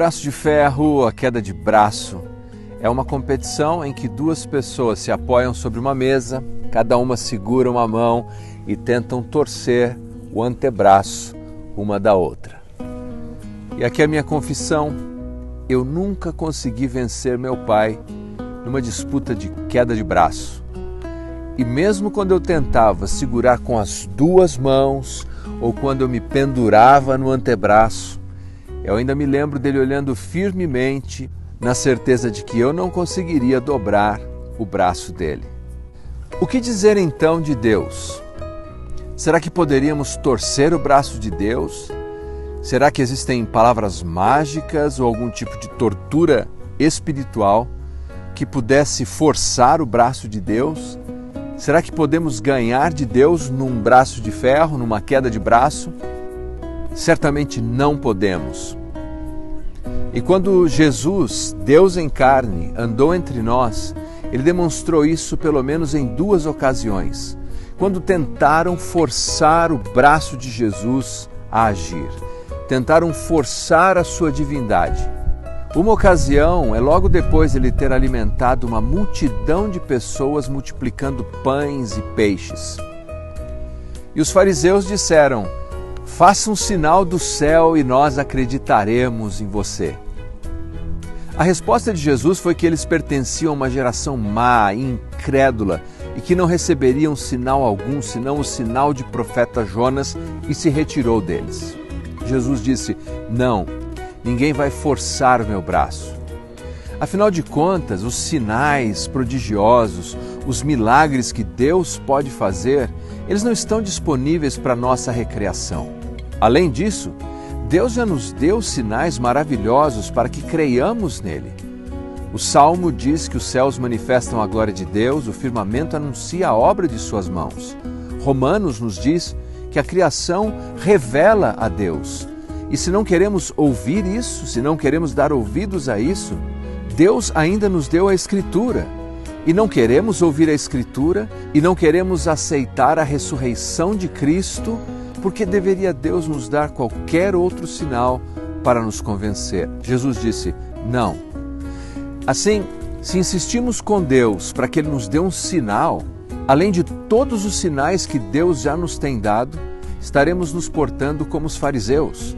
braço de ferro, a queda de braço, é uma competição em que duas pessoas se apoiam sobre uma mesa, cada uma segura uma mão e tentam torcer o antebraço uma da outra. E aqui é a minha confissão: eu nunca consegui vencer meu pai numa disputa de queda de braço. E mesmo quando eu tentava segurar com as duas mãos ou quando eu me pendurava no antebraço, eu ainda me lembro dele olhando firmemente, na certeza de que eu não conseguiria dobrar o braço dele. O que dizer então de Deus? Será que poderíamos torcer o braço de Deus? Será que existem palavras mágicas ou algum tipo de tortura espiritual que pudesse forçar o braço de Deus? Será que podemos ganhar de Deus num braço de ferro, numa queda de braço? Certamente não podemos. E quando Jesus, Deus em carne, andou entre nós, ele demonstrou isso pelo menos em duas ocasiões. Quando tentaram forçar o braço de Jesus a agir, tentaram forçar a sua divindade. Uma ocasião é logo depois de ele ter alimentado uma multidão de pessoas multiplicando pães e peixes. E os fariseus disseram: Faça um sinal do céu e nós acreditaremos em você. A resposta de Jesus foi que eles pertenciam a uma geração má, incrédula e que não receberiam sinal algum senão o sinal de profeta Jonas e se retirou deles. Jesus disse: Não, ninguém vai forçar o meu braço. Afinal de contas, os sinais prodigiosos, os milagres que Deus pode fazer, eles não estão disponíveis para nossa recreação. Além disso, Deus já nos deu sinais maravilhosos para que creiamos nele. O Salmo diz que os céus manifestam a glória de Deus, o firmamento anuncia a obra de suas mãos. Romanos nos diz que a criação revela a Deus. E se não queremos ouvir isso, se não queremos dar ouvidos a isso, Deus ainda nos deu a Escritura. E não queremos ouvir a Escritura e não queremos aceitar a ressurreição de Cristo porque deveria Deus nos dar qualquer outro sinal para nos convencer? Jesus disse: não. Assim, se insistimos com Deus para que Ele nos dê um sinal, além de todos os sinais que Deus já nos tem dado, estaremos nos portando como os fariseus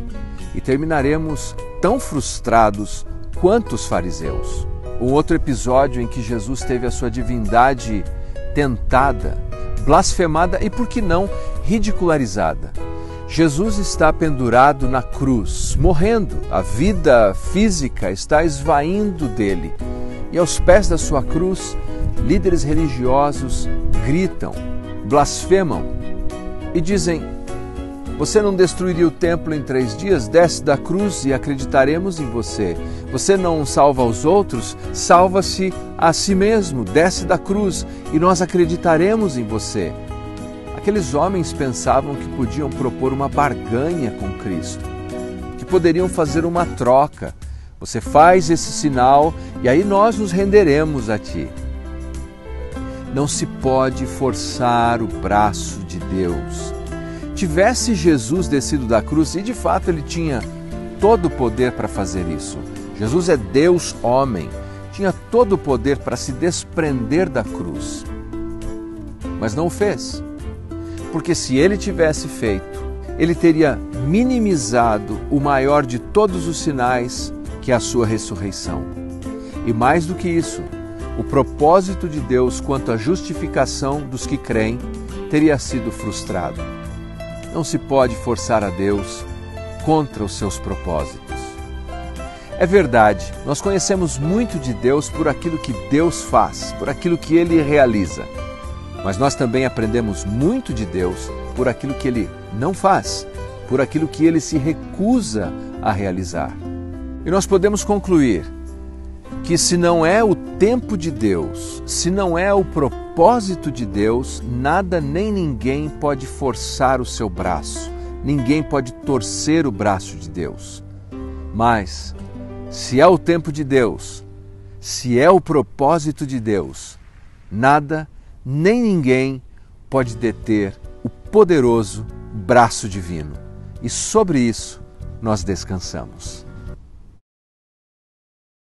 e terminaremos tão frustrados quanto os fariseus. Um outro episódio em que Jesus teve a sua divindade tentada, blasfemada e, por que não, ridicularizada. Jesus está pendurado na cruz, morrendo, a vida física está esvaindo dele. E aos pés da sua cruz, líderes religiosos gritam, blasfemam e dizem: Você não destruiria o templo em três dias? Desce da cruz e acreditaremos em você. Você não salva os outros? Salva-se a si mesmo. Desce da cruz e nós acreditaremos em você. Aqueles homens pensavam que podiam propor uma barganha com Cristo, que poderiam fazer uma troca. Você faz esse sinal e aí nós nos renderemos a ti. Não se pode forçar o braço de Deus. Tivesse Jesus descido da cruz, e de fato ele tinha todo o poder para fazer isso. Jesus é Deus homem, tinha todo o poder para se desprender da cruz. Mas não o fez porque se ele tivesse feito, ele teria minimizado o maior de todos os sinais, que é a sua ressurreição. E mais do que isso, o propósito de Deus quanto à justificação dos que creem teria sido frustrado. Não se pode forçar a Deus contra os seus propósitos. É verdade, nós conhecemos muito de Deus por aquilo que Deus faz, por aquilo que ele realiza. Mas nós também aprendemos muito de Deus por aquilo que ele não faz, por aquilo que ele se recusa a realizar. E nós podemos concluir que se não é o tempo de Deus, se não é o propósito de Deus, nada nem ninguém pode forçar o seu braço, ninguém pode torcer o braço de Deus. Mas, se é o tempo de Deus, se é o propósito de Deus, nada nem ninguém pode deter o poderoso braço divino. E sobre isso nós descansamos.